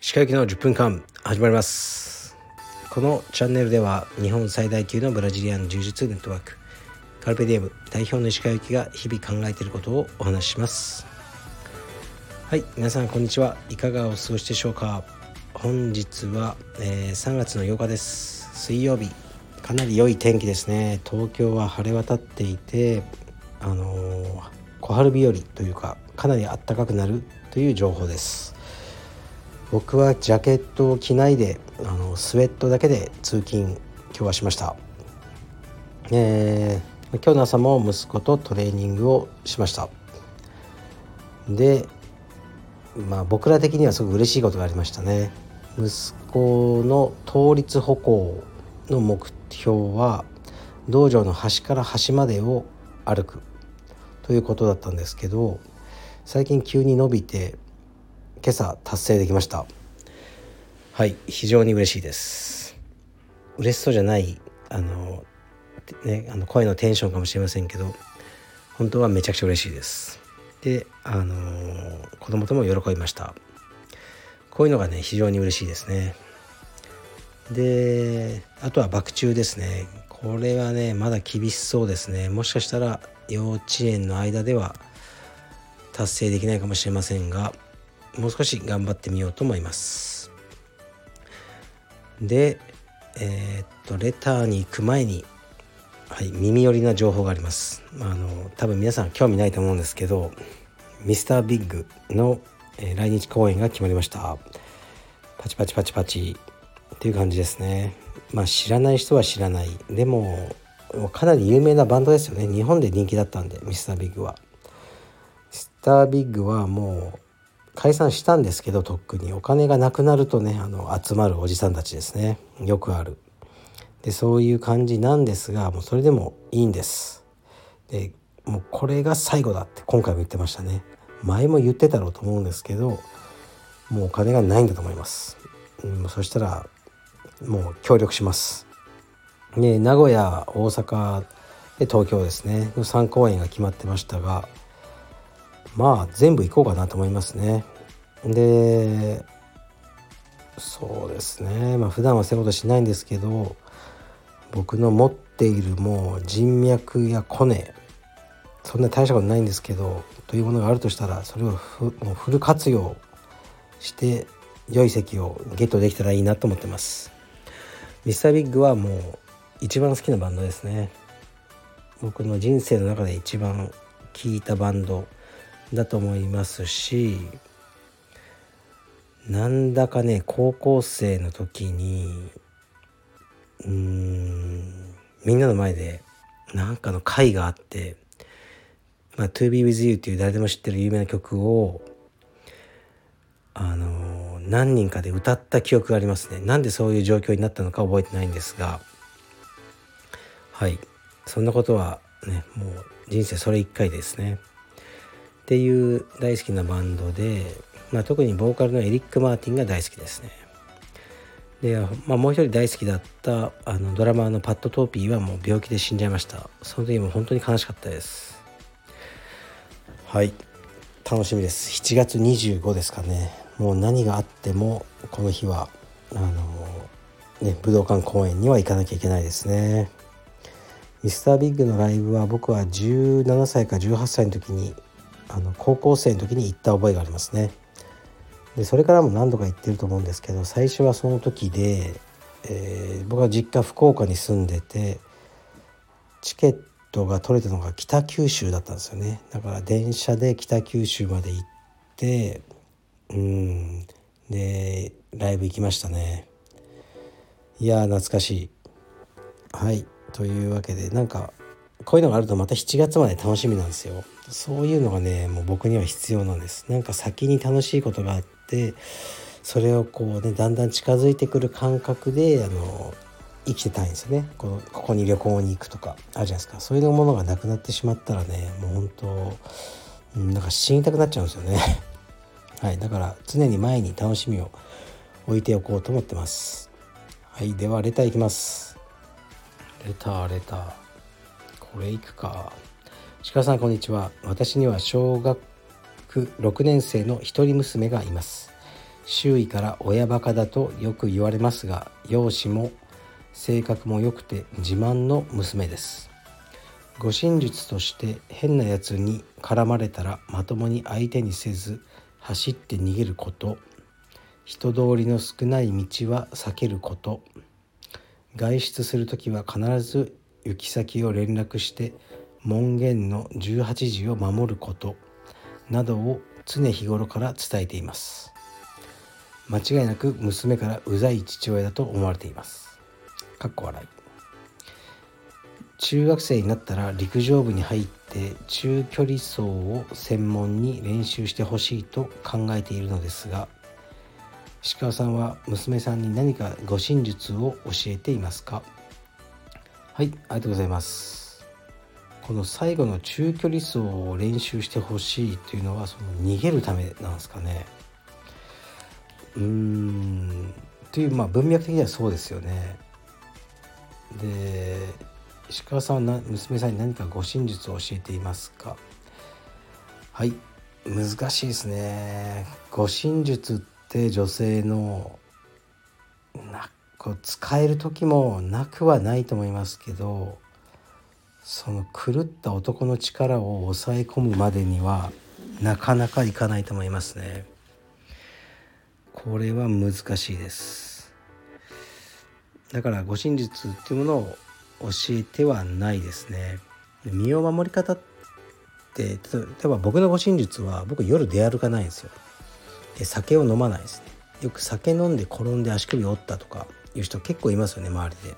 歯科行きの10分間始まります。このチャンネルでは日本最大級のブラジリアン柔術ネットワークカルペディエム代表の石川由紀が日々考えていることをお話しします。はい皆さんこんにちはいかがお過ごしでしょうか。本日は、えー、3月の8日です。水曜日。かなり良い天気ですね。東京は晴れ渡っていてあの、小春日和というかかなり暖かくなるという情報です。僕はジャケットを着ないであのスウェットだけで通勤今日はしました、えー、今日の朝も息子とトレーニングをしました。でまあ僕ら的にはすごく嬉しいことがありましたね。息子の倒立歩行の目標は道場の端から端までを歩く。ということだったんですけど最近急に伸びて今朝達成できました。はい非常に嬉しいです。嬉しそうじゃないあのねあの声のテンションかもしれませんけど本当はめちゃくちゃ嬉しいです。であの子供とも喜びました。こういうのがね非常に嬉しいですね。であとは爆中ですね。これはねまだ厳しそうですね。もしかしたら幼稚園の間では達成できないかもしれませんがもう少し頑張ってみようと思います。でえー、っとレターに行く前にはい耳寄りな情報があります。あの多分皆さん興味ないと思うんですけどミスタービッグの、えー、来日公演が決まりました。パチパチパチパチっていう感じですね。まあ知らない人は知らない。でもかなり有名なバンドですよね。日本で人気だったんでミスタービッグは。ミスタービッグはもう解散したんですけどとっくに。お金がなくなるとねあの集まるおじさんたちですね。よくある。でそういう感じなんですがもうそれでもいいんです。でもうこれが最後だって今回も言ってましたね。前も言ってたろうと思うんですけどもうお金がないんだと思います、うん、そしたらもう協力します。で名古屋大阪で東京ですねの3公演が決まってましたがまあ全部行こうかなと思いますね。でそうですねまあ普段はそういうことしないんですけど僕の持っているもう人脈やコネそんな大したことないんですけどというものがあるとしたらそれをもうフル活用して良い席をゲットできたらいいなと思ってます。ミスタービッグはもう一番好きなバンドですね。僕の人生の中で一番聴いたバンドだと思いますしなんだかね高校生の時にうーんみんなの前でなんかの会があって「まあ、To Be With You」っていう誰でも知ってる有名な曲をあの何人かで歌った記憶がありますね。なんでそういう状況になったのか覚えてないんですが。はい。そんなことはねもう人生それ一回ですね。っていう大好きなバンドで、まあ、特にボーカルのエリック・マーティンが大好きですね。で、まあ、もう一人大好きだったあのドラマーのパット・トーピーはもう病気で死んじゃいました。その時も本当に悲しかったです。はい。楽しみです。7月25ですかね。もう何があってもこの日はあのね武道館公演には行かなきゃいけないですね。ミスタービッグのライブは僕は17歳か18歳の時にあの高校生の時に行った覚えがありますね。でそれからも何度か行ってると思うんですけど最初はその時で、えー、僕は実家福岡に住んでてチケットが取れたのが北九州だったんですよね。だから電車で北九州まで行ってうん。でライブ行きましたね。いや懐かしい。はい。というわけでなんかこういうのがあるとまた7月まで楽しみなんですよ。そういうのがねもう僕には必要なんです。なんか先に楽しいことがあってそれをこうねだんだん近づいてくる感覚であの生きてたいんですよね。このここに旅行に行くとかあるじゃないですか。そういうものがなくなってしまったらねもう本当なんか死にたくなっちゃうんですよね。はい、だから常に前に楽しみを置いておこうと思ってます。はい、ではレターいきます。レターレター。これいくか。鹿さんこんにちは私には小学6年生の一人娘がいます周囲から親バカだとよく言われますが容姿も性格も良くて自慢の娘です護身術として変なやつに絡まれたらまともに相手にせず走って逃げること。人通りの少ない道は避けること。外出する時は必ず行き先を連絡して門限の18時を守ること。などを常日頃から伝えています。間違いなく娘からうざい父親だと思われています。かっこ笑い。中学生になったら陸上部に入って中距離走を専門に練習してほしいと考えているのですが石川さんは娘さんに何か護身術を教えていますか？はいありがとうございます。この最後の中距離走を練習してほしいというのはその逃げるためなんですかね。うーん。というまあ文脈的にはそうですよね。で石川さんは娘さんに何か護身術を教えていますか？はい。難しいですね。護身術って女性のなこう使える時もなくはないと思いますけどその狂った男の力を抑え込むまでにはなかなかいかないと思いますね。これは難しいです。だから護身術っていうものを教えてはないですね。身を守り方って例えば僕の護身術は僕夜出歩かないんですよ。で酒を飲まないですね。よく酒飲んで転んで足首折ったとかいう人結構いますよね周りで。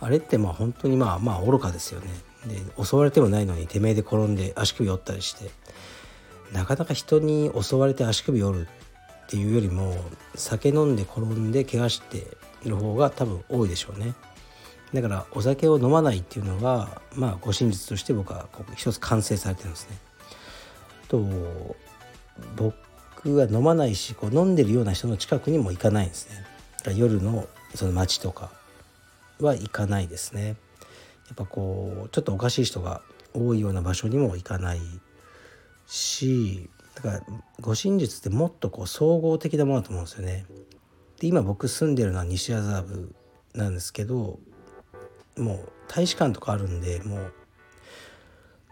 あれってまあ本当にまあまあ愚かですよね。で襲われてもないのにてめえで転んで足首折ったりして。なかなか人に襲われて足首折るっていうよりも酒飲んで転んで怪我している方が多分多いでしょうね。だからお酒を飲まないっていうのがまあ護身術として僕はここ一つ完成されてるんですね。と僕は飲まないしこう飲んでるような人の近くにも行かないんですね。夜のその街とかは行かないですね。やっぱこうちょっとおかしい人が多いような場所にも行かないしだから護身術ってもっとこう総合的なものだと思うんですよね。で今僕住んでるのは西麻布なんですけどもう大使館とかあるんでもう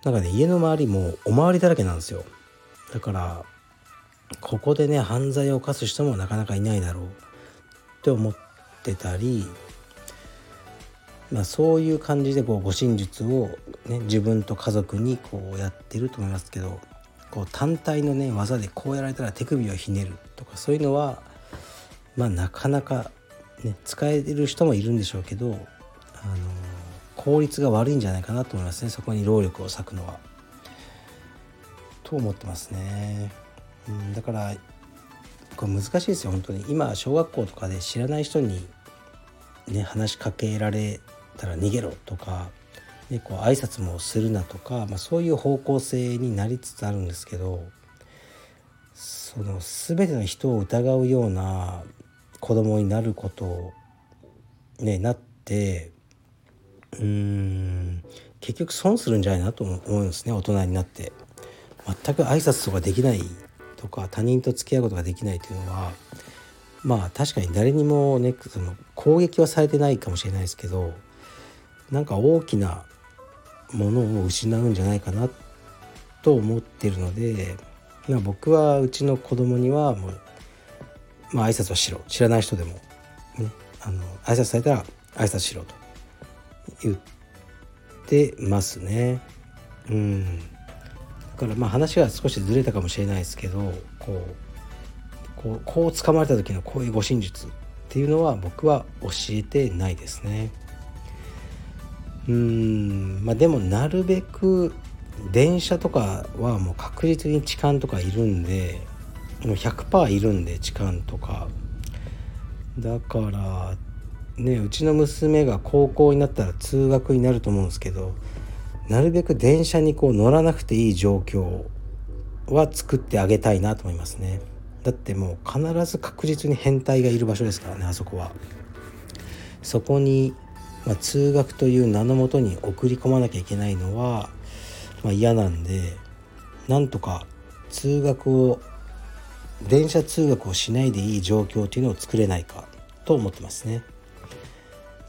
なんかね家の周りもお巡りだらけなんですよ。だからここでね犯罪を犯す人もなかなかいないだろう。って思ってたりまあそういう感じでこう護身術を、ね、自分と家族にこうやってると思いますけどこう単体のね技でこうやられたら手首をひねるとかそういうのはまあなかなかね使える人もいるんでしょうけど効率が悪いんじゃないかなと思いますねそこに労力を割くのは。と思ってますね。うん、だからこれ難しいですよ本当に今小学校とかで知らない人にね話しかけられたら逃げろとか、ね、こう挨拶もするなとか、まあ、そういう方向性になりつつあるんですけどその全ての人を疑うような子供になることをねなってうん。結局損するんじゃないなと思うんですね大人になって。全く挨拶とかできないとか他人と付き合うことができないというのはまあ確かに誰にもねその攻撃はされてないかもしれないですけどなんか大きなものを失うんじゃないかなと思ってるので、まあ、僕はうちの子供にはもう、まあ挨拶はしろ。知らない人でも、ね、あの挨拶されたら挨拶しろと。言ってますね。うんだからまあ話が少しずれたかもしれないですけどこうこうこう掴まれた時のこういう護身術っていうのは僕は教えてないですね。うんまあでもなるべく電車とかはもう確実に痴漢とかいるんでもう100%いるんで痴漢とかだからねうちの娘が高校になったら通学になると思うんですけどなるべく電車にこう乗らなくていい状況は作ってあげたいなと思いますねだってもう必ず確実に変態がいる場所ですからねあそこはそこに、まあ、通学という名のもとに送り込まなきゃいけないのはまあ、嫌なんでなんとか通学を電車通学をしないでいい状況っていうのを作れないかと思ってますね。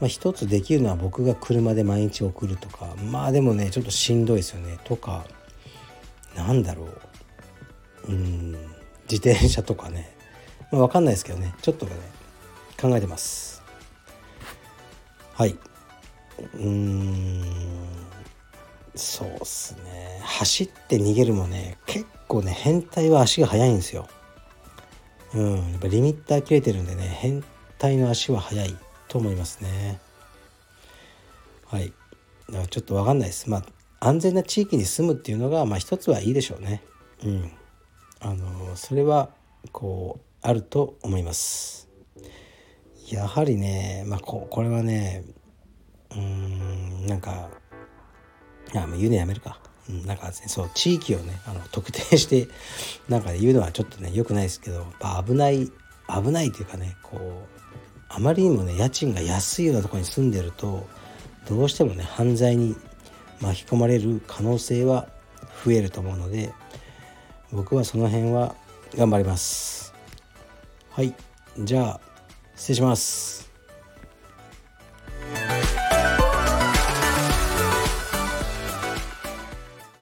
まあ、一つできるのは僕が車で毎日送るとかまあでもねちょっとしんどいですよね。とかなんだろう。うん自転車とかね、まあ、分かんないですけどね。ちょっとね考えてます。はい。うんそうっすね。走って逃げるもね結構ね変態は足が速いんですよ。うんやっぱリミッター切れてるんでね変態の足は速い。と思いますね。はい。だからちょっと分かんないです。まあ安全な地域に住むっていうのがまあ一つはいいでしょうね。うん。あのそれはこうあると思います。やはりねまあここれはねうんなんかあもう言うのやめるか、うん、なんか、そう地域をねあの特定してなんか言うのはちょっとね良くないですけど危ない危ないというかねこうあまりにもね家賃が安いようなとこに住んでるとどうしてもね犯罪に巻き込まれる可能性は増えると思うので僕はその辺は頑張ります。はい。じゃあ失礼します。